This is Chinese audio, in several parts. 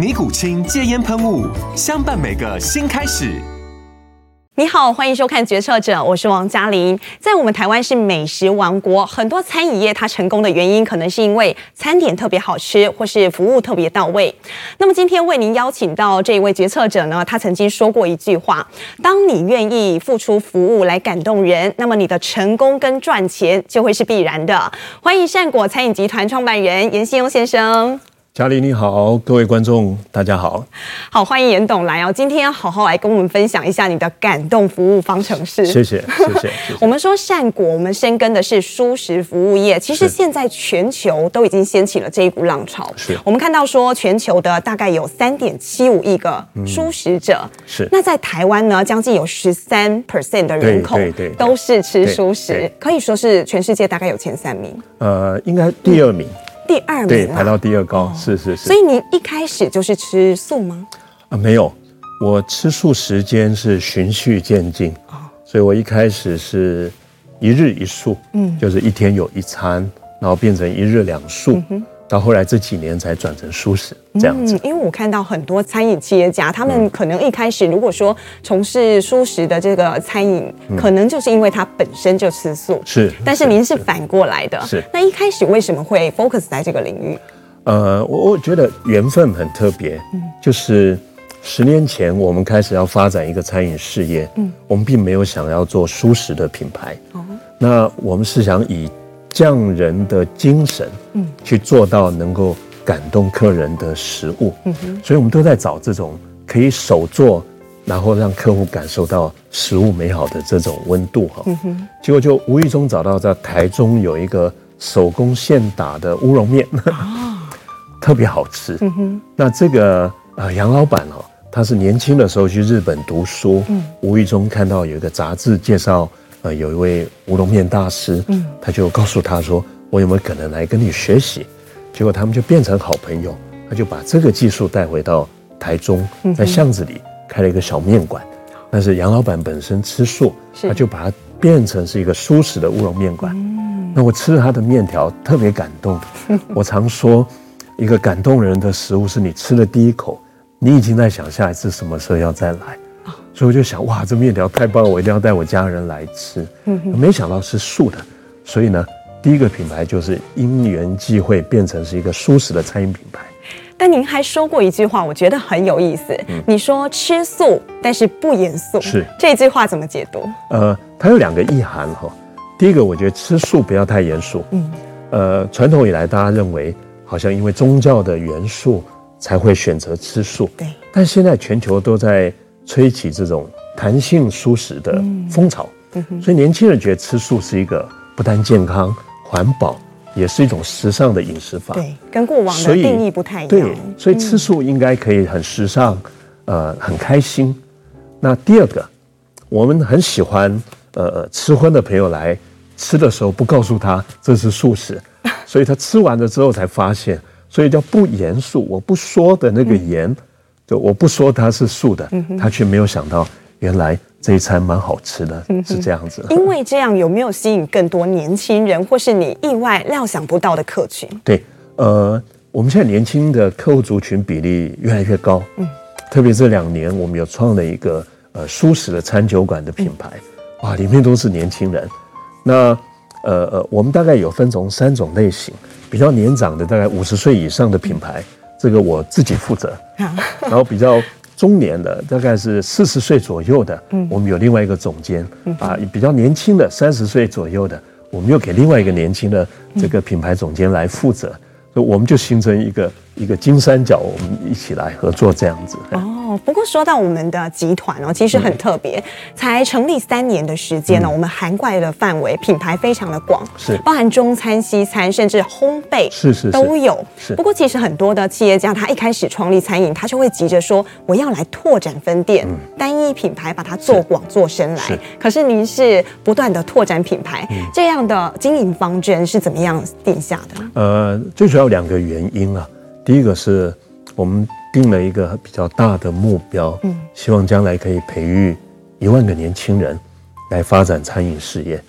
尼古清戒烟喷雾，相伴每个新开始。你好，欢迎收看《决策者》，我是王嘉玲。在我们台湾是美食王国，很多餐饮业它成功的原因，可能是因为餐点特别好吃，或是服务特别到位。那么今天为您邀请到这一位决策者呢，他曾经说过一句话：当你愿意付出服务来感动人，那么你的成功跟赚钱就会是必然的。欢迎善果餐饮集团创办人颜信庸先生。嘉玲你好，各位观众大家好，好，欢迎严董来哦。今天要好好来跟我们分享一下你的感动服务方程式。谢谢，谢谢。我们说善果，我们深耕的是蔬食服务业。其实现在全球都已经掀起了这一股浪潮。是。我们看到说，全球的大概有三点七五亿个蔬食者。嗯、是。那在台湾呢，将近有十三 percent 的人口都是吃蔬食，可以说是全世界大概有前三名。呃，应该第二名。嗯第二名对，排到第二高，哦、是是是。所以你一开始就是吃素吗？啊，没有，我吃素时间是循序渐进，哦、所以我一开始是一日一素，嗯，就是一天有一餐，然后变成一日两素。嗯到后来这几年才转成蔬食这样子。嗯，因为我看到很多餐饮企业家，他们可能一开始如果说从事蔬食的这个餐饮，嗯、可能就是因为他本身就吃素。是，但是您是反过来的。是。那一开始为什么会 focus 在这个领域？呃，我我觉得缘分很特别。嗯。就是十年前我们开始要发展一个餐饮事业，嗯，我们并没有想要做蔬食的品牌。哦。那我们是想以。匠人的精神，嗯，去做到能够感动客人的食物，嗯哼，所以我们都在找这种可以手做，然后让客户感受到食物美好的这种温度哈，嗯哼，结果就无意中找到在台中有一个手工现打的乌龙面，哦，特别好吃，嗯哼，那这个呃杨老板哦，他是年轻的时候去日本读书，嗯，无意中看到有一个杂志介绍。呃，有一位乌龙面大师，嗯，他就告诉他说：“我有没有可能来跟你学习？”结果他们就变成好朋友，他就把这个技术带回到台中，在巷子里开了一个小面馆。但是杨老板本身吃素，他就把它变成是一个蔬食的乌龙面馆。那我吃了他的面条，特别感动。我常说，一个感动人的食物是你吃了第一口，你已经在想下一次什么时候要再来。所以我就想，哇，这面条太棒了，我一定要带我家人来吃。嗯哼，没想到是素的，所以呢，第一个品牌就是因缘际会变成是一个蔬食的餐饮品牌。但您还说过一句话，我觉得很有意思。嗯，你说吃素，但是不严肃。是这句话怎么解读？呃，它有两个意涵哈。第一个，我觉得吃素不要太严肃。嗯，呃，传统以来大家认为好像因为宗教的元素才会选择吃素。对，但现在全球都在。吹起这种弹性蔬食的风潮，所以年轻人觉得吃素是一个不但健康、环保，也是一种时尚的饮食法。对，跟过往的定义不太一样。对，所以吃素应该可以很时尚，呃，很开心。那第二个，我们很喜欢呃吃荤的朋友来吃的时候，不告诉他这是素食，所以他吃完了之后才发现，所以叫不严肃。我不说的那个严。就我不说它是素的，他却没有想到原来这一餐蛮好吃的，是这样子。因为这样有没有吸引更多年轻人，或是你意外料想不到的客群？对，呃，我们现在年轻的客户族群比例越来越高，嗯，特别这两年我们有创了一个呃舒适的餐酒馆的品牌，哇，里面都是年轻人。那呃呃，我们大概有分成三种类型，比较年长的大概五十岁以上的品牌。这个我自己负责，然后比较中年的，大概是四十岁左右的，嗯，我们有另外一个总监，啊，比较年轻的三十岁左右的，我们又给另外一个年轻的这个品牌总监来负责，所以我们就形成一个一个金三角，我们一起来合作这样子。哦，不过说到我们的集团哦，其实很特别，才成立三年的时间呢，我们涵盖的范围品牌非常的广，是包含中餐、西餐，甚至烘焙，是是都有。是。不过其实很多的企业家，他一开始创立餐饮，他就会急着说我要来拓展分店，单一品牌把它做广做深来。可是您是不断的拓展品牌，这样的经营方针是怎么样定下的？呃，最主要两个原因啊，第一个是我们。定了一个比较大的目标，嗯，希望将来可以培育一万个年轻人来发展餐饮事业，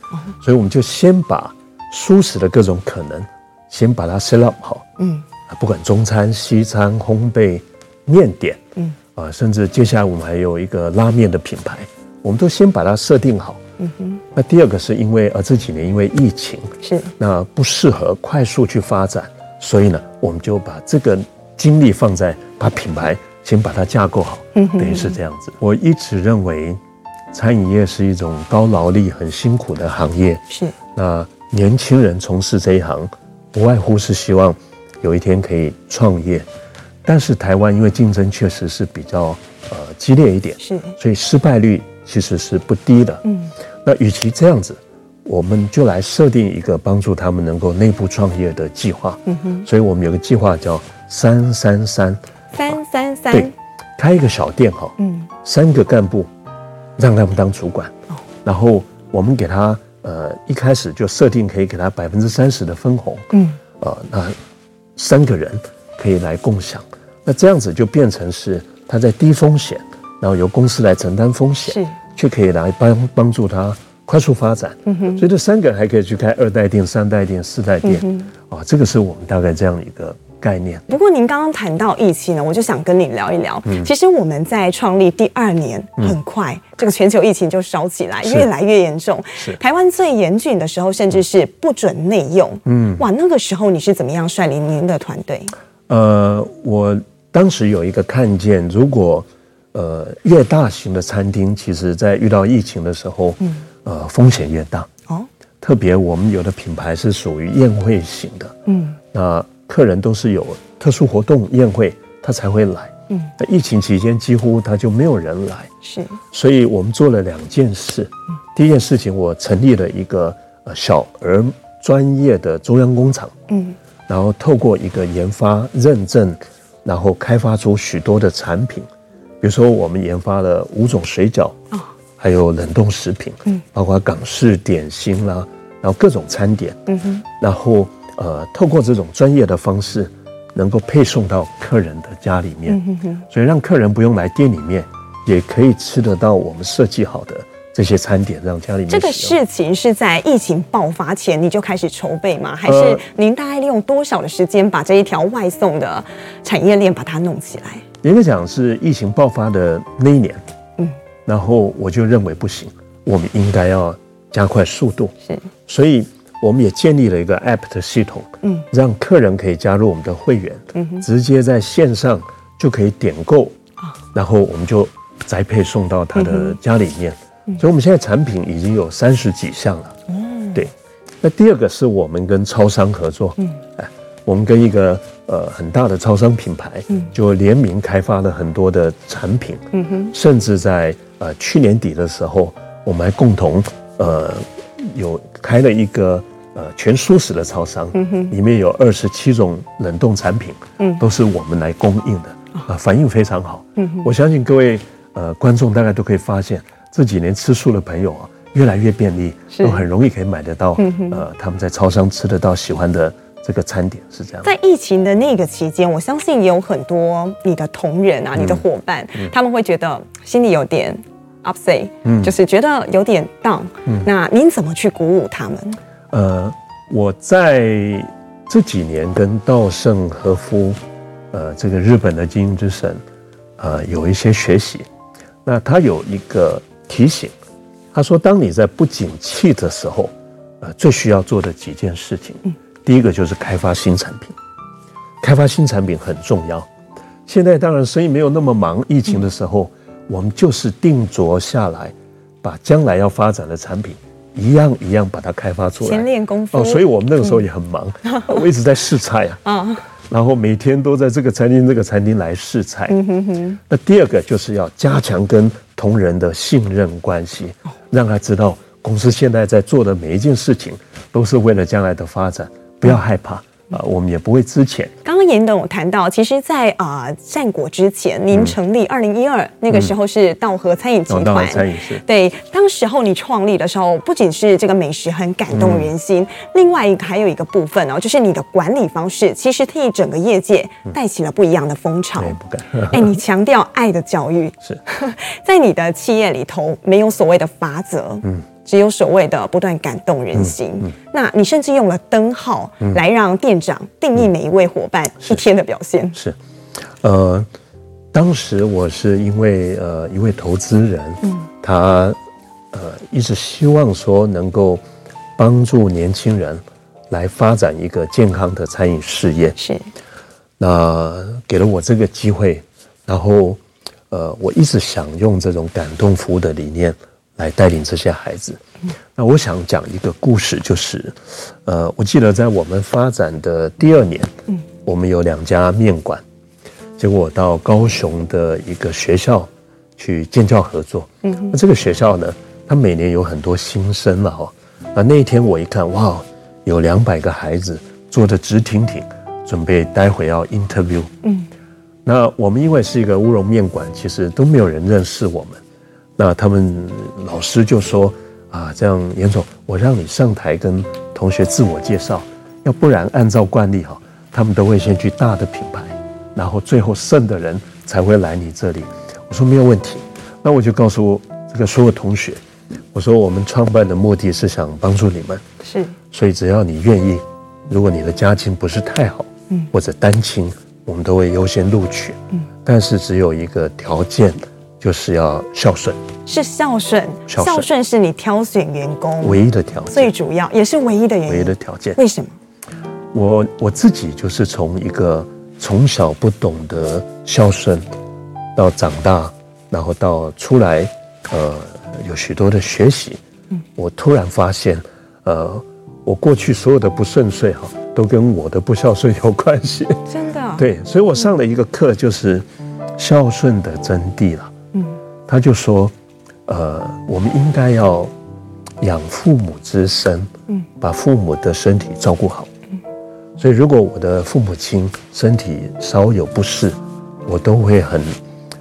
所以我们就先把蔬食的各种可能先把它 set up 好，嗯，不管中餐、西餐、烘焙、面点，嗯，啊，甚至接下来我们还有一个拉面的品牌，我们都先把它设定好，嗯哼。那第二个是因为呃这几年因为疫情是。那不适合快速去发展，所以呢，我们就把这个。精力放在把品牌先把它架构好，等于是这样子。我一直认为，餐饮业是一种高劳力、很辛苦的行业。是。那年轻人从事这一行，不外乎是希望有一天可以创业。但是台湾因为竞争确实是比较呃激烈一点，是。所以失败率其实是不低的。嗯。那与其这样子，我们就来设定一个帮助他们能够内部创业的计划。嗯哼。所以我们有个计划叫。三三三，三三三，对，开一个小店哈，嗯，三个干部，让他们当主管，哦，然后我们给他呃一开始就设定可以给他百分之三十的分红，嗯，呃，那三个人可以来共享，那这样子就变成是他在低风险，然后由公司来承担风险，是，却可以来帮帮助他快速发展，嗯哼，所以这三个人还可以去开二代店、三代店、四代店，啊，这个是我们大概这样一个。概念。不过您刚刚谈到疫情呢，我就想跟你聊一聊。嗯，其实我们在创立第二年，很快这个全球疫情就烧起来，越来越严重。是台湾最严峻的时候，甚至是不准内用。嗯，哇，那个时候你是怎么样率领您的团队？呃，我当时有一个看见，如果呃越大型的餐厅，其实在遇到疫情的时候，嗯，呃风险越大。哦，特别我们有的品牌是属于宴会型的。嗯，那。客人都是有特殊活动宴会，他才会来。嗯，那疫情期间几乎他就没有人来。是，所以我们做了两件事。嗯，第一件事情，我成立了一个呃小儿专业的中央工厂。嗯，然后透过一个研发认证，然后开发出许多的产品，比如说我们研发了五种水饺，哦，还有冷冻食品，嗯，包括港式点心啦，然后各种餐点，嗯哼，然后。呃，透过这种专业的方式，能够配送到客人的家里面，嗯、哼哼，所以让客人不用来店里面，也可以吃得到我们设计好的这些餐点，让家里面。这个事情是在疫情爆发前你就开始筹备吗？还是您大概利用多少的时间把这一条外送的产业链把它弄起来？严格讲是疫情爆发的那一年，嗯，然后我就认为不行，我们应该要加快速度，是，所以。我们也建立了一个 App 的系统，嗯，让客人可以加入我们的会员，嗯哼，直接在线上就可以点购，啊，然后我们就宅配送到他的家里面。所以我们现在产品已经有三十几项了，嗯，对。那第二个是我们跟超商合作，嗯，哎，我们跟一个呃很大的超商品牌，嗯，就联名开发了很多的产品，嗯哼，甚至在呃去年底的时候，我们还共同呃有开了一个。呃，全蔬食的超商，嗯哼，里面有二十七种冷冻产品，嗯，都是我们来供应的，啊、呃，反应非常好，嗯哼，我相信各位呃观众大概都可以发现，这几年吃素的朋友啊，越来越便利，都很容易可以买得到，嗯哼，呃，他们在超商吃得到喜欢的这个餐点是这样。在疫情的那个期间，我相信也有很多你的同仁啊，嗯、你的伙伴，嗯、他们会觉得心里有点 upset，嗯，就是觉得有点 down，嗯，那您怎么去鼓舞他们？呃，我在这几年跟稻盛和夫，呃，这个日本的经营之神，呃，有一些学习。那他有一个提醒，他说，当你在不景气的时候，呃，最需要做的几件事情，第一个就是开发新产品，开发新产品很重要。现在当然生意没有那么忙，疫情的时候，嗯、我们就是定着下来，把将来要发展的产品一样一样把它开发出来。先练功夫哦，所以我们那个时候也很忙，嗯、我一直在试菜啊。啊。然后每天都在这个餐厅、这个餐厅来试菜。嗯哼哼。那第二个就是要加强跟同仁的信任关系，让他知道公司现在在做的每一件事情都是为了将来的发展，不要害怕。啊，我们也不会资遣。刚刚严董有谈到，其实在，在啊战国之前，您成立二零一二那个时候是道和餐饮集团。稻禾餐饮是。对，当时候你创立的时候，不仅是这个美食很感动人心，嗯、另外一个还有一个部分哦，就是你的管理方式，其实替整个业界带起了不一样的风潮。嗯、不敢。哎，你强调爱的教育是 在你的企业里头没有所谓的法则。嗯。只有所谓的不断感动人心。嗯嗯、那你甚至用了灯号来让店长定义每一位伙伴一天的表现。是，是，呃，当时我是因为呃一位投资人，嗯、他呃一直希望说能够帮助年轻人来发展一个健康的餐饮事业。是，那给了我这个机会，然后呃我一直想用这种感动服务的理念。来带领这些孩子。那我想讲一个故事，就是，呃，我记得在我们发展的第二年，嗯我们有两家面馆，结果我到高雄的一个学校去建教合作。嗯那这个学校呢，它每年有很多新生了哈。那那一天我一看，哇，有两百个孩子坐得直挺挺，准备待会要 interview。嗯，那我们因为是一个乌龙面馆，其实都没有人认识我们。那他们老师就说啊，这样严总，我让你上台跟同学自我介绍，要不然按照惯例哈，他们都会先去大的品牌，然后最后剩的人才会来你这里。我说没有问题，那我就告诉这个所有同学，我说我们创办的目的是想帮助你们，是，所以只要你愿意，如果你的家境不是太好，嗯，或者单亲，我们都会优先录取，嗯，但是只有一个条件。就是要孝顺，是孝顺，孝顺是你挑选员工唯一的条件，最主要也是唯一的原因，唯一的条件。为什么？我我自己就是从一个从小不懂得孝顺，到长大，然后到出来，呃，有许多的学习，嗯，我突然发现，呃，我过去所有的不顺遂哈，都跟我的不孝顺有关系。真的？对，所以我上了一个课，就是孝顺的真谛了。他就说，呃，我们应该要养父母之身，嗯，把父母的身体照顾好。嗯，所以如果我的父母亲身体稍有不适，我都会很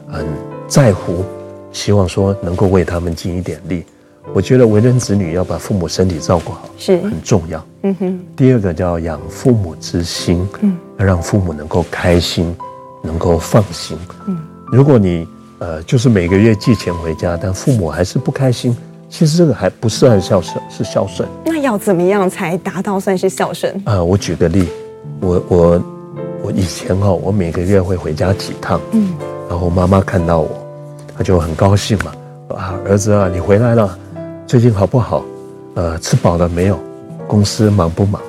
很在乎，希望说能够为他们尽一点力。我觉得为人子女要把父母身体照顾好是很重要。嗯哼。第二个叫养父母之心，嗯，要让父母能够开心，能够放心。嗯，如果你。呃，就是每个月寄钱回家，但父母还是不开心。其实这个还不算孝顺，是孝顺。那要怎么样才达到算是孝顺？啊、呃，我举个例，我我我以前哈，我每个月会回家几趟，嗯，然后妈妈看到我，她就很高兴嘛，啊，儿子啊，你回来了，最近好不好？呃，吃饱了没有？公司忙不忙？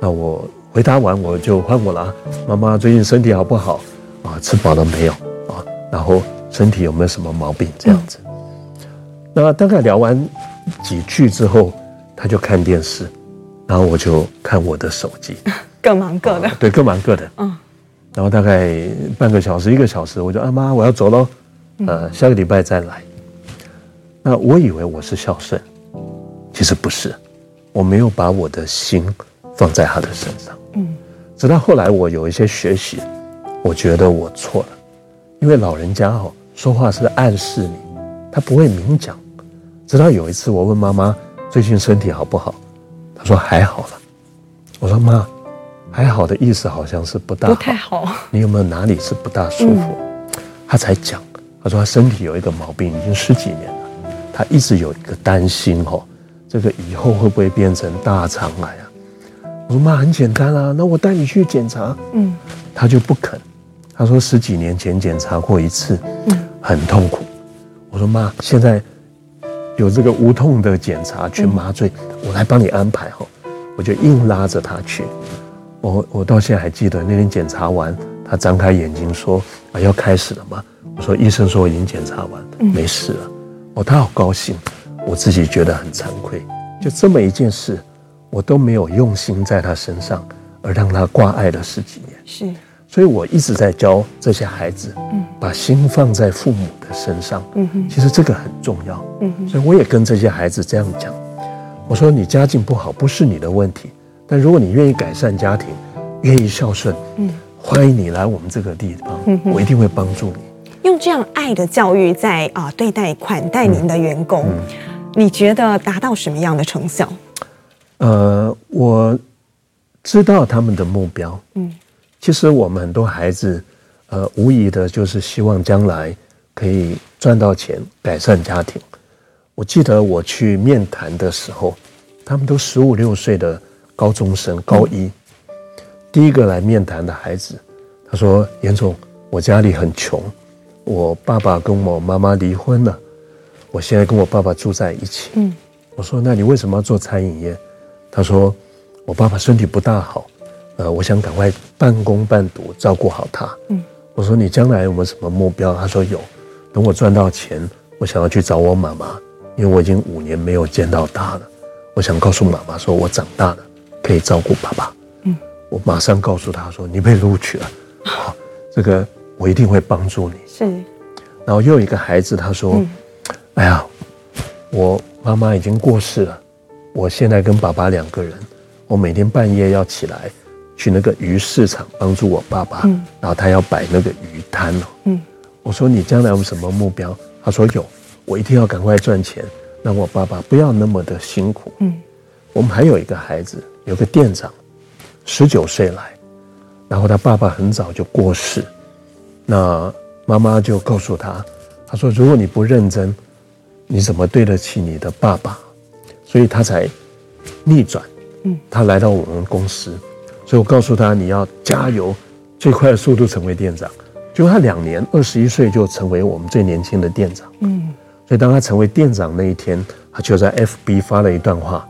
那我回答完我就换我了，妈妈最近身体好不好？啊，吃饱了没有？啊，然后。身体有没有什么毛病？这样子，那大概聊完几句之后，他就看电视，然后我就看我的手机，各忙各的。对，各忙各的。嗯。然后大概半个小时、一个小时，我就啊妈，我要走喽，呃，下个礼拜再来。那我以为我是孝顺，其实不是，我没有把我的心放在他的身上。嗯。直到后来我有一些学习，我觉得我错了，因为老人家哈。说话是暗示你，他不会明讲。直到有一次，我问妈妈最近身体好不好，她说还好了。我说妈，还好的意思好像是不大好，不太好。你有没有哪里是不大舒服？她才讲，她说她身体有一个毛病，已经十几年了。她一直有一个担心哦，这个以后会不会变成大肠癌啊？我说妈，很简单啊，那我带你去检查。嗯，她就不肯。她说十几年前检查过一次。嗯。很痛苦，我说妈，现在有这个无痛的检查，全麻醉，我来帮你安排哈。我就硬拉着他去，我我到现在还记得那天检查完，他张开眼睛说：“啊，要开始了吗？”我说：“医生说我已经检查完，没事了。”哦，他好高兴，我自己觉得很惭愧。就这么一件事，我都没有用心在他身上，而让他挂碍了十几年。是，所以我一直在教这些孩子，嗯把心放在父母的身上。嗯哼，其实这个很重要。嗯哼，所以我也跟这些孩子这样讲，我说：“你家境不好不是你的问题，但如果你愿意改善家庭，愿意孝顺，嗯。”欢迎你来我们这个地方，我一定会帮助你。用这样爱的教育在啊对待款待您的员工，你觉得达到什么样的成效？呃，我知道他们的目标。嗯，其实我们很多孩子，呃，无疑的就是希望将来可以赚到钱，改善家庭。我记得我去面谈的时候，他们都十五六岁的高中生，高一。第一个来面谈的孩子，他说：“严总，我家里很穷，我爸爸跟我妈妈离婚了，我现在跟我爸爸住在一起。”嗯，我说：“那你为什么要做餐饮业？”他说：“我爸爸身体不大好，呃，我想赶快半工半读照顾好他。”嗯，我说：“你将来有没有什么目标？”他说：“有，等我赚到钱，我想要去找我妈妈，因为我已经五年没有见到她了，我想告诉妈妈说，我长大了，可以照顾爸爸。”嗯我马上告诉他说：“你被录取了，好，这个我一定会帮助你。”是。然后又有一个孩子他说：“嗯、哎呀，我妈妈已经过世了，我现在跟爸爸两个人，我每天半夜要起来去那个鱼市场帮助我爸爸，嗯、然后他要摆那个鱼摊哦。嗯，我说你将来有什么目标？他说有，我一定要赶快赚钱，让我爸爸不要那么的辛苦。嗯，我们还有一个孩子，有个店长。”十九岁来，然后他爸爸很早就过世，那妈妈就告诉他，他说：“如果你不认真，你怎么对得起你的爸爸？”所以他才逆转，嗯，他来到我们公司，所以我告诉他：“你要加油，最快的速度成为店长。”结果他两年，二十一岁就成为我们最年轻的店长，嗯，所以当他成为店长那一天，他就在 FB 发了一段话，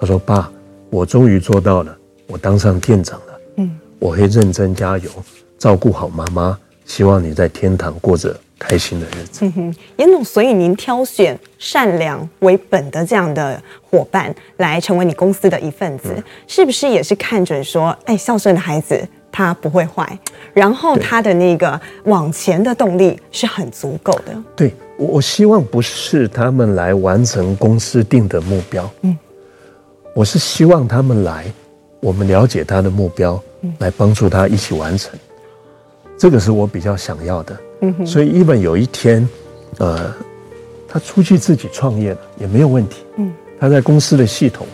他说：“爸，我终于做到了。”我当上店长了，嗯，我会认真加油，照顾好妈妈，希望你在天堂过着开心的日子。嗯哼，严总，所以您挑选善良为本的这样的伙伴来成为你公司的一份子，嗯、是不是也是看准说，哎，孝顺的孩子他不会坏，然后他的那个往前的动力是很足够的。对，我我希望不是他们来完成公司定的目标，嗯，我是希望他们来。我们了解他的目标，来帮助他一起完成，这个是我比较想要的。所以，even 有一天，呃，他出去自己创业了也没有问题。嗯他在公司的系统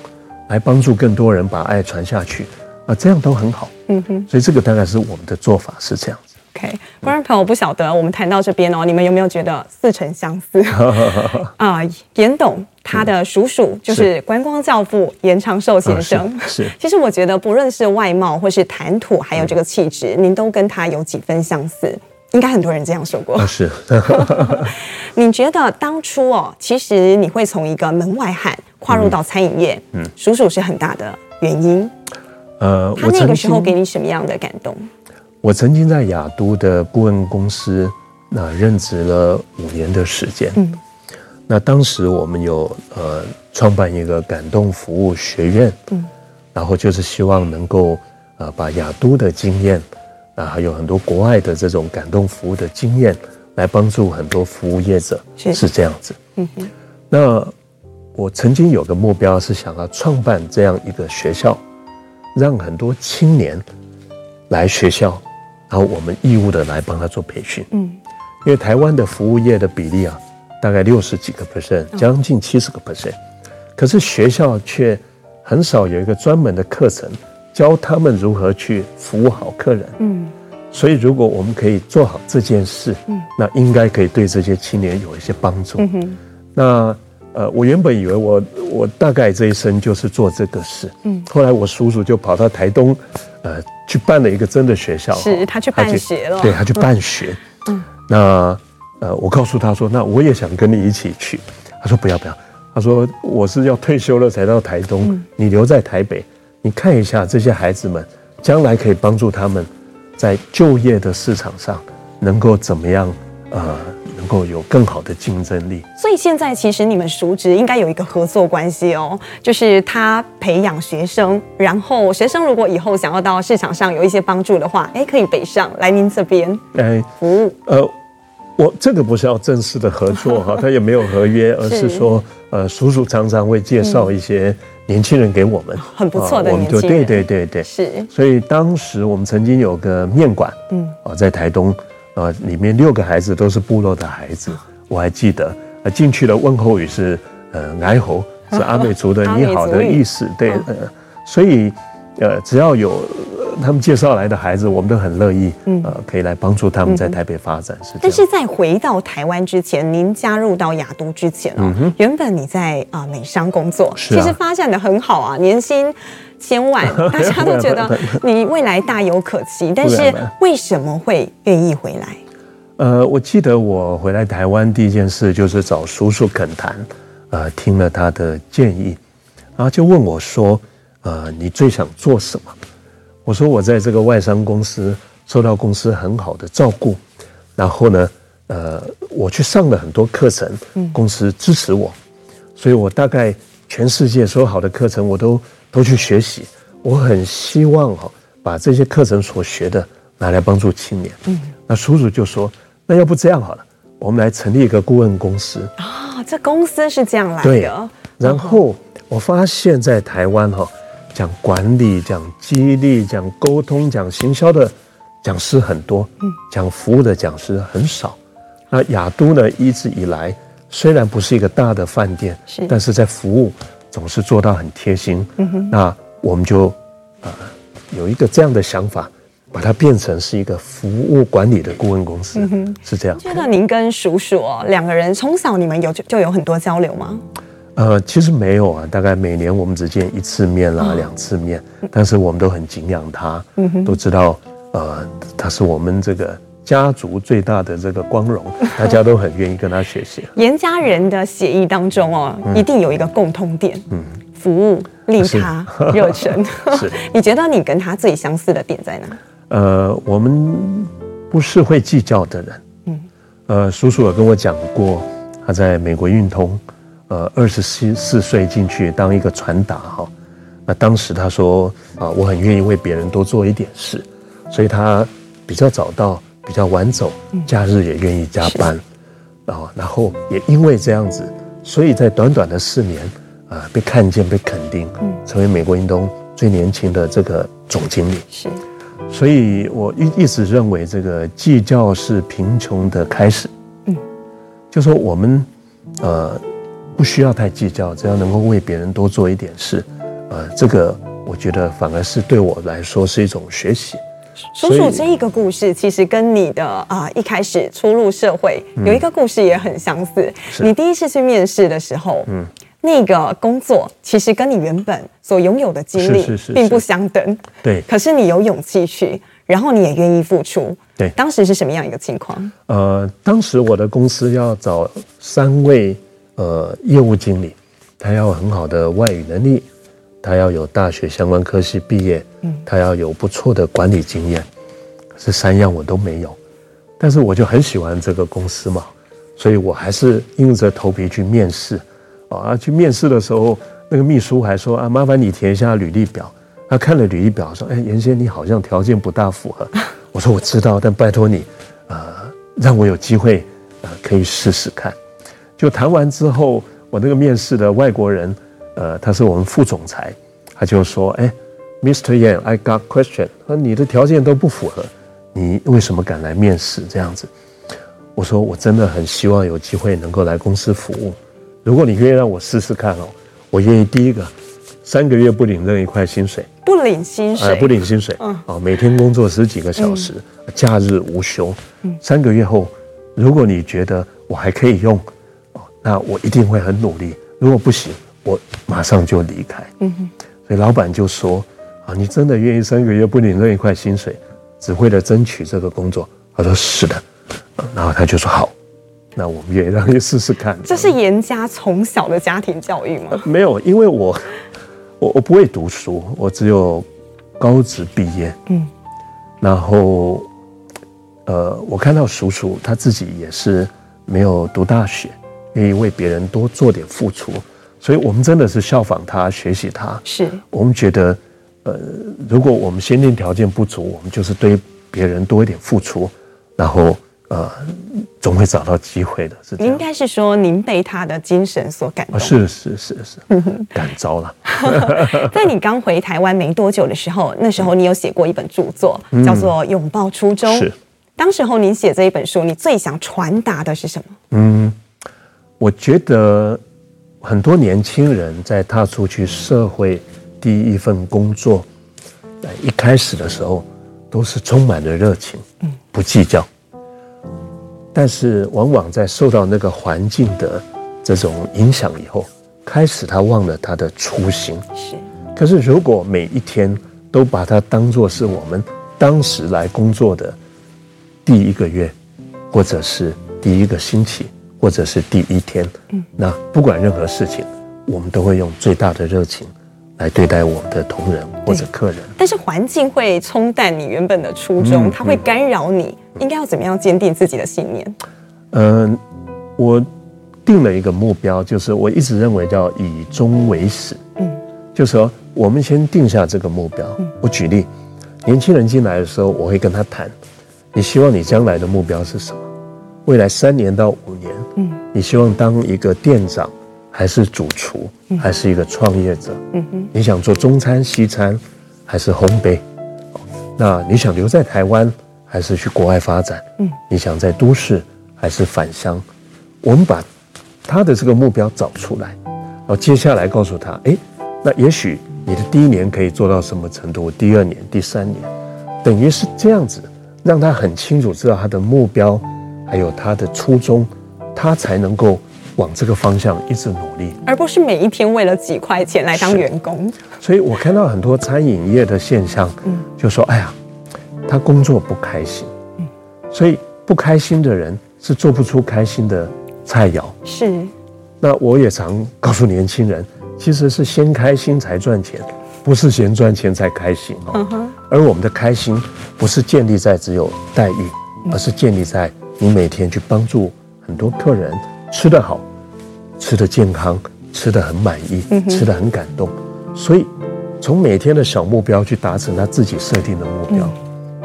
来帮助更多人把爱传下去，啊，这样都很好。嗯哼所以这个大概是我们的做法是这样子。OK，观众朋友不晓得，我们谈到这边哦，你们有没有觉得似曾相似？啊，严董他的叔叔就是观光教父严长寿先生。是，其实我觉得不论是外貌或是谈吐，还有这个气质，您都跟他有几分相似。应该很多人这样说过。是。你觉得当初哦，其实你会从一个门外汉跨入到餐饮业，嗯，叔叔是很大的原因。呃，他那个时候给你什么样的感动？我曾经在雅都的顾问公司那任职了五年的时间。嗯，那当时我们有呃创办一个感动服务学院。嗯，然后就是希望能够呃把雅都的经验啊，还有很多国外的这种感动服务的经验，来帮助很多服务业者。是是这样子。嗯哼。那我曾经有个目标是想要创办这样一个学校，让很多青年来学校。然后我们义务的来帮他做培训，嗯，因为台湾的服务业的比例啊，大概六十几个 percent，将近七十个 percent，可是学校却很少有一个专门的课程教他们如何去服务好客人，嗯，所以如果我们可以做好这件事，嗯，那应该可以对这些青年有一些帮助，那。呃，我原本以为我我大概这一生就是做这个事，嗯，后来我叔叔就跑到台东，呃，去办了一个真的学校，是他去办学了，对，他去办学，嗯，那呃，我告诉他说，那我也想跟你一起去，他说不要不要，他说我是要退休了才到台东，嗯，你留在台北，你看一下这些孩子们，将来可以帮助他们，在就业的市场上能够怎么样呃。能够有更好的竞争力，所以现在其实你们熟知应该有一个合作关系哦，就是他培养学生，然后学生如果以后想要到市场上有一些帮助的话，哎，可以北上来您这边哎服务。呃，我这个不是要正式的合作哈，他也没有合约，而是说呃，叔叔常常会介绍一些年轻人给我们，很不错的年轻人，对对对对，是。所以当时我们曾经有个面馆，嗯，啊，在台东。啊，里面六个孩子都是部落的孩子，我还记得。呃，进去的问候语是呃，哀吼，是 阿美族的你好的意思。对，呃，所以呃，只要有他们介绍来的孩子，我们都很乐意，呃，可以来帮助他们在台北发展。是。但是在回到台湾之前，您加入到亚都之前哦，原本你在啊美商工作，其实发展的很好啊，年薪。千万，大家都觉得你未来大有可期，但是为什么会愿意回来？呃，我记得我回来台湾第一件事就是找叔叔恳谈，呃，听了他的建议，然后就问我说，呃，你最想做什么？我说我在这个外商公司受到公司很好的照顾，然后呢，呃，我去上了很多课程，公司支持我，所以我大概全世界所有好的课程我都。都去学习，我很希望哈，把这些课程所学的拿来帮助青年。嗯，那叔叔就说，那要不这样好了，我们来成立一个顾问公司啊。这公司是这样来的。对。然后我发现，在台湾哈，讲管理、讲激励、讲沟通、讲行销的讲师很多，嗯，讲服务的讲师很少。那亚都呢，一直以来虽然不是一个大的饭店，是，但是在服务。总是做到很贴心，嗯哼，那我们就呃有一个这样的想法，把它变成是一个服务管理的顾问公司，嗯，是这样。觉得您跟叔叔哦两个人从小你们有就就有很多交流吗？呃，其实没有啊，大概每年我们只见一次面啦，两次面，但是我们都很敬仰他，嗯哼，都知道呃他是我们这个。家族最大的这个光荣，大家都很愿意跟他学习。严家人的血液当中哦，一定有一个共通点，嗯，服务、利他、热忱。是，你觉得你跟他最相似的点在哪？呃，我们不是会计较的人。嗯，呃，叔叔有跟我讲过，他在美国运通，呃，二十四四岁进去当一个传达哈。那当时他说啊，我很愿意为别人多做一点事，所以他比较早到。比较晚走，假日也愿意加班，然后，然后也因为这样子，所以在短短的四年，啊，被看见、被肯定，成为美国运动最年轻的这个总经理。是，所以我一一直认为，这个计较是贫穷的开始。嗯，就说我们，呃，不需要太计较，只要能够为别人多做一点事，呃，这个我觉得反而是对我来说是一种学习。叔叔，这一个故事其实跟你的啊一开始初入社会有一个故事也很相似。你第一次去面试的时候，嗯，那个工作其实跟你原本所拥有的经历并不相等。对，可是你有勇气去，然后你也愿意付出。对，当时是什么样一个情况？呃，当时我的公司要找三位呃业务经理，他要有很好的外语能力。他要有大学相关科系毕业，嗯，他要有不错的管理经验，这三样我都没有，但是我就很喜欢这个公司嘛，所以我还是硬着头皮去面试，啊，去面试的时候，那个秘书还说啊，麻烦你填一下履历表。他看了履历表说，哎，原先你好像条件不大符合。我说我知道，但拜托你，呃，让我有机会，呃，可以试试看。就谈完之后，我那个面试的外国人。呃，他是我们副总裁，他就说：“哎，Mr. Yan，I got question。说你的条件都不符合，你为什么敢来面试这样子？”我说：“我真的很希望有机会能够来公司服务。如果你愿意让我试试看哦，我愿意第一个三个月不领任何一块薪水，不领薪水，不领薪水，嗯，哦，每天工作十几个小时，假日无休。嗯，三个月后，如果你觉得我还可以用，哦，那我一定会很努力。如果不行。”我马上就离开，嗯哼，所以老板就说：“啊，你真的愿意三个月不领任一块薪水，只为了争取这个工作？”他说：“是的。”然后他就说：“好，那我们也让你试试看。”这是严家从小的家庭教育吗？没有，因为我我我不会读书，我只有高职毕业，嗯，然后，呃，我看到叔叔他自己也是没有读大学，愿意为别人多做点付出，所以我们真的是效仿他，学习他。是我们觉得，呃，如果我们先天条件不足，我们就是对别人多一点付出，然后。呃，总会找到机会的，是。应该是说您被他的精神所感动。是是是是，感召了。在你刚回台湾没多久的时候，那时候你有写过一本著作，叫做《拥抱初衷》。是。当时候您写这一本书，你最想传达的是什么？嗯，我觉得很多年轻人在踏出去社会第一份工作，在一开始的时候都是充满了热情，嗯，不计较。但是，往往在受到那个环境的这种影响以后，开始他忘了他的初心。是。可是，如果每一天都把它当做是我们当时来工作的第一个月，或者是第一个星期，或者是第一天，嗯，那不管任何事情，我们都会用最大的热情来对待我们的同仁或者客人。但是，环境会冲淡你原本的初衷，它会干扰你。应该要怎么样坚定自己的信念？嗯、呃，我定了一个目标，就是我一直认为叫以终为始。嗯，就是说我们先定下这个目标。嗯，我举例，年轻人进来的时候，我会跟他谈：你希望你将来的目标是什么？未来三年到五年，嗯，你希望当一个店长，还是主厨，还是一个创业者？嗯哼，你想做中餐、西餐，还是烘焙？那你想留在台湾？还是去国外发展？嗯，你想在都市还是返乡？我们把他的这个目标找出来，然后接下来告诉他：哎，那也许你的第一年可以做到什么程度？第二年、第三年，等于是这样子，让他很清楚知道他的目标，还有他的初衷，他才能够往这个方向一直努力，而不是每一天为了几块钱来当员工。所以我看到很多餐饮业的现象，嗯，就说：哎呀。他工作不开心，所以不开心的人是做不出开心的菜肴。是，那我也常告诉年轻人，其实是先开心才赚钱，不是先赚钱才开心哦。而我们的开心不是建立在只有待遇，而是建立在你每天去帮助很多客人吃得好，吃得健康，吃得很满意，吃得很感动。所以从每天的小目标去达成他自己设定的目标。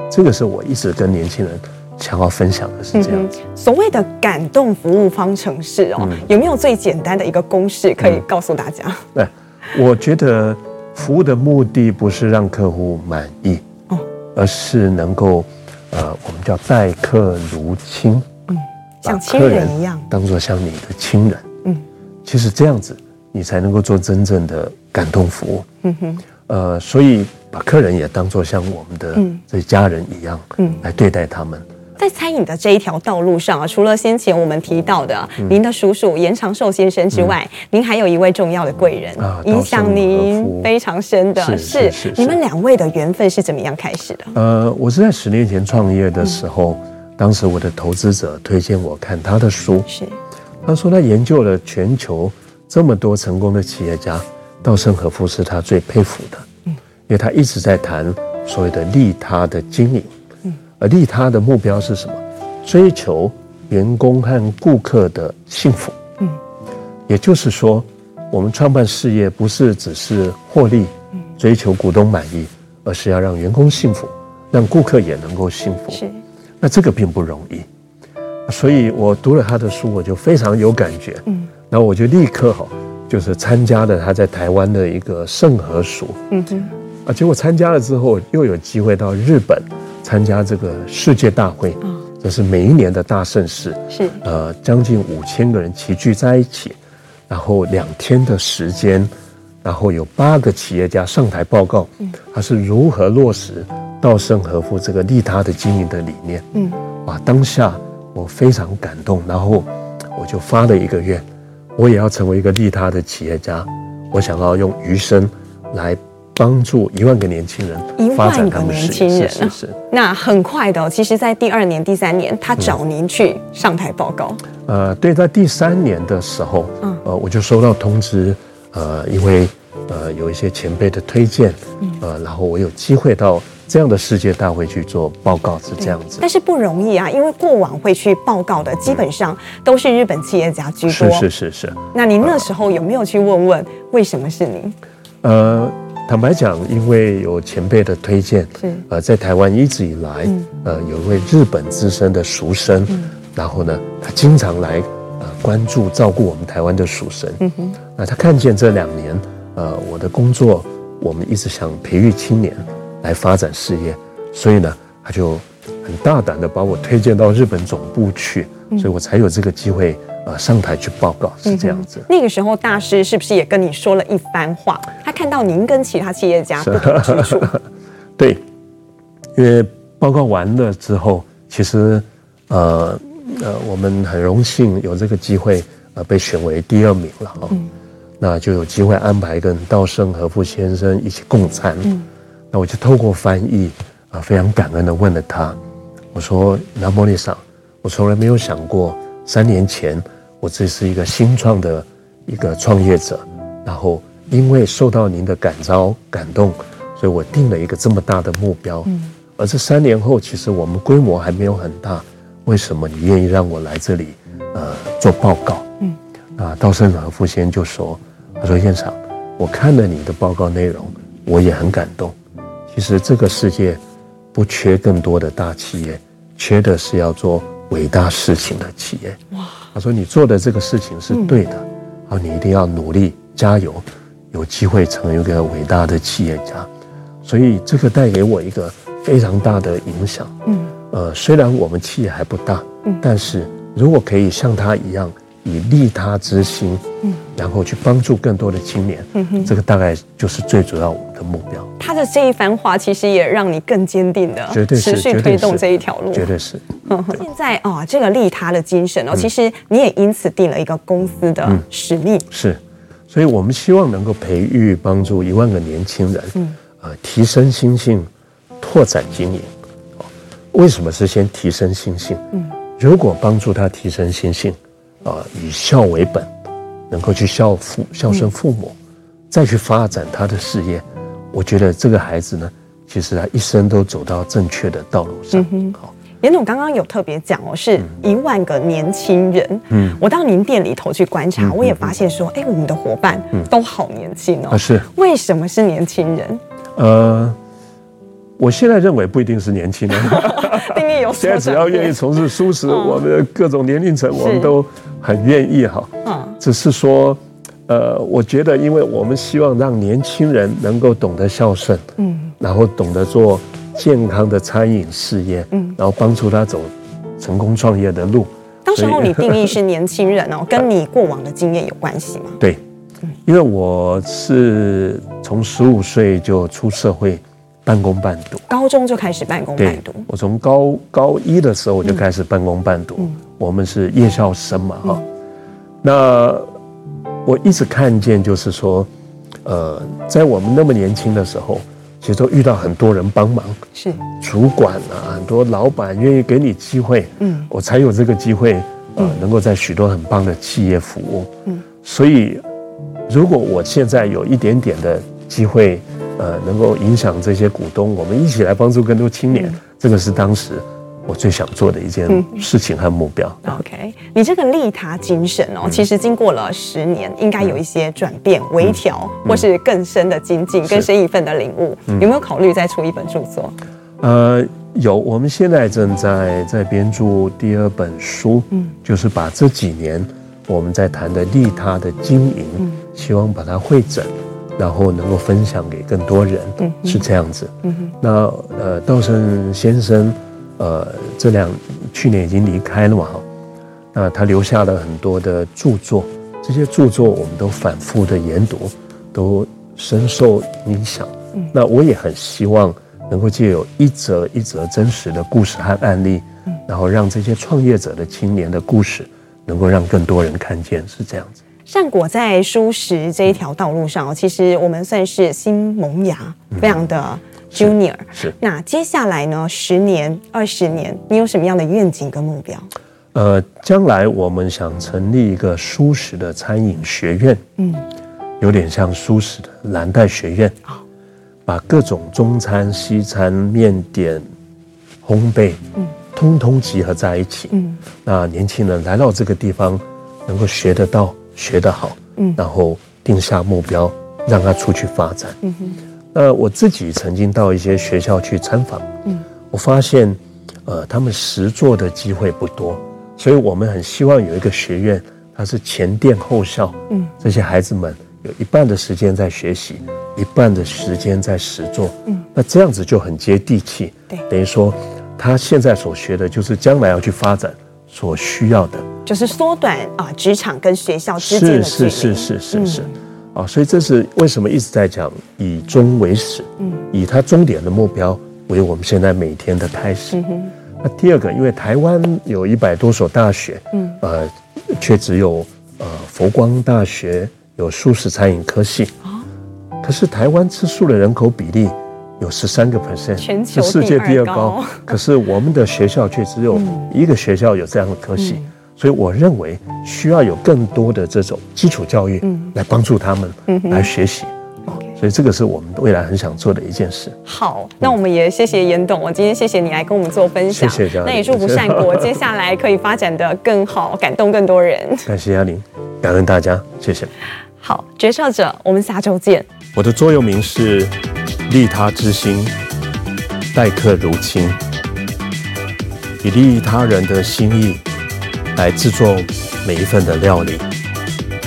这个是我一直跟年轻人想要分享的，是这样。嗯、所谓的感动服务方程式哦，嗯、有没有最简单的一个公式可以告诉大家？对、嗯，我觉得服务的目的不是让客户满意，哦，而是能够，呃，我们叫待客如亲，嗯，像亲人一样，当做像你的亲人，嗯，其实这样子你才能够做真正的感动服务，嗯哼，呃，所以。把客人也当做像我们的这家人一样，嗯，来对待他们。嗯、在餐饮的这一条道路上啊，除了先前我们提到的您的叔叔严长寿先生之外，嗯、您还有一位重要的贵人，啊、影响您非常深的是，你们两位的缘分是怎么样开始的？呃，我是在十年前创业的时候，嗯、当时我的投资者推荐我看他的书，是。他说他研究了全球这么多成功的企业家，稻盛和夫是他最佩服的。因为他一直在谈所谓的利他的经营，嗯，而利他的目标是什么？追求员工和顾客的幸福，嗯，也就是说，我们创办事业不是只是获利，追求股东满意，而是要让员工幸福，让顾客也能够幸福。是，那这个并不容易，所以我读了他的书，我就非常有感觉，嗯，然后我就立刻哈，就是参加了他在台湾的一个盛和塾，嗯哼。啊，结果参加了之后，又有机会到日本参加这个世界大会，这是每一年的大盛事，是。呃，将近五千个人齐聚在一起，然后两天的时间，然后有八个企业家上台报告，他是如何落实稻盛和夫这个利他的经营的理念，嗯，哇，当下我非常感动，然后我就发了一个愿，我也要成为一个利他的企业家，我想要用余生来。帮助一万个年轻人发展他们的事业，一万个年轻人，是是是。那很快的，其实，在第二年、第三年，他找您去上台报告。呃，对，在第三年的时候，嗯，呃，我就收到通知，呃，因为呃有一些前辈的推荐，呃，然后我有机会到这样的世界大会去做报告是这样子。但是不容易啊，因为过往会去报告的基本上都是日本企业家居多。是是是是。那您那时候有没有去问问为什么是您？呃，坦白讲，因为有前辈的推荐，是呃，在台湾一直以来，嗯、呃，有一位日本资深的熟生，嗯、然后呢，他经常来呃关注照顾我们台湾的塾生。嗯哼。那他看见这两年，呃，我的工作。我们一直想培育青年来发展事业，所以呢，他就很大胆的把我推荐到日本总部去，所以我才有这个机会呃上台去报告，是这样子。那个时候大师是不是也跟你说了一番话？他看到您跟其他企业家不同之处。对，因为报告完了之后，其实呃呃，我们很荣幸有这个机会呃被选为第二名了哈。嗯那就有机会安排跟稻盛和夫先生一起共餐。嗯，那我就透过翻译啊，非常感恩的问了他，我说：“南莫里桑，我从来没有想过三年前我这是一个新创的一个创业者，然后因为受到您的感召感动，所以我定了一个这么大的目标。嗯，而这三年后，其实我们规模还没有很大，为什么你愿意让我来这里呃做报告？嗯，啊，稻盛和夫先生就说。他说：“院长，我看了你的报告内容，我也很感动。其实这个世界不缺更多的大企业，缺的是要做伟大事情的企业。哇！他说你做的这个事情是对的，啊，你一定要努力加油，有机会成为一个伟大的企业家。所以这个带给我一个非常大的影响。嗯，呃，虽然我们企业还不大，嗯，但是如果可以像他一样。”以利他之心，嗯，然后去帮助更多的青年，嗯哼，这个大概就是最主要我们的目标。他的这一番话，其实也让你更坚定的，绝对是持续推动这一条路，绝对是。现在啊，这个利他的精神哦，其实你也因此定了一个公司的使命，是。所以我们希望能够培育、帮助一万个年轻人，嗯，呃，提升心性，拓展经营。为什么是先提升心性？嗯，如果帮助他提升心性。啊，以孝为本，能够去孝父、孝顺父母，再去发展他的事业，我觉得这个孩子呢，其实他一生都走到正确的道路上。嗯、好，颜总刚刚有特别讲哦，是一万个年轻人。嗯，我到您店里头去观察，我也发现说，哎，我们的伙伴都好年轻哦。是，为什么是年轻人？呃。我现在认为不一定是年轻人，现在只要愿意从事素食，我们的各种年龄层我们都很愿意哈。只是说，呃，我觉得，因为我们希望让年轻人能够懂得孝顺，嗯，然后懂得做健康的餐饮事业，嗯，然后帮助他走成功创业的路。当时候你定义是年轻人哦，跟你过往的经验有关系吗？对，因为我是从十五岁就出社会。半工半读，高中就开始半工半读。我从高高一的时候我就开始半工半读。嗯、我们是夜校生嘛，哈、嗯。那我一直看见，就是说，呃，在我们那么年轻的时候，其实都遇到很多人帮忙，是主管啊，很多老板愿意给你机会，嗯，我才有这个机会，呃，能够在许多很棒的企业服务，嗯。所以，如果我现在有一点点的机会。呃，能够影响这些股东，我们一起来帮助更多青年，嗯、这个是当时我最想做的一件事情和目标。嗯、OK，你这个利他精神哦，嗯、其实经过了十年，应该有一些转变、嗯、微调，或是更深的精进、更深一份的领悟。嗯、有没有考虑再出一本著作？呃，有，我们现在正在在编著第二本书，嗯，就是把这几年我们在谈的利他的经营，嗯、希望把它汇整。然后能够分享给更多人，嗯、是这样子。那呃，稻盛先生，呃，这两去年已经离开了嘛，哈。那他留下了很多的著作，这些著作我们都反复的研读，都深受影响。嗯、那我也很希望能够借有一则一则真实的故事和案例，嗯、然后让这些创业者的青年的故事，能够让更多人看见，是这样子。善果在舒适这一条道路上，其实我们算是新萌芽，非常的 junior。是。是那接下来呢？十年、二十年，你有什么样的愿景跟目标？呃，将来我们想成立一个舒适的餐饮学院，嗯，有点像舒适的蓝带学院。啊把各种中餐、西餐、面点、烘焙，嗯，通通集合在一起。嗯，那年轻人来到这个地方，能够学得到、学得好，嗯，然后定下目标，让他出去发展。嗯哼。那我自己曾经到一些学校去参访，嗯，我发现，呃，他们实做的机会不多，所以我们很希望有一个学院，它是前店后校，嗯，这些孩子们有一半的时间在学习，一半的时间在实做，嗯，那这样子就很接地气，对，等于说他现在所学的就是将来要去发展所需要的，就是缩短啊职场跟学校之间的距离，是是是是是是。啊，所以这是为什么一直在讲以终为始，嗯，以它终点的目标为我们现在每天的开始。那第二个，因为台湾有一百多所大学，嗯，呃，却只有呃佛光大学有素食餐饮科系。啊。可是台湾吃素的人口比例有十三个 percent，全球是世界第二高。可是我们的学校却只有一个学校有这样的科系。所以我认为需要有更多的这种基础教育，来帮助他们来学习。所以这个是我们未来很想做的一件事。好，那我们也谢谢严董，我今天谢谢你来跟我们做分享。谢谢。那也祝福善果 接下来可以发展的更好，感动更多人。感谢嘉玲，感恩大家，谢谢。好，决策者，我们下周见。我的座右铭是利他之心，待客如亲，以利益他人的心意。来制作每一份的料理，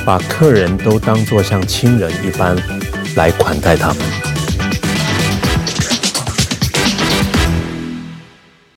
把客人都当作像亲人一般来款待他们。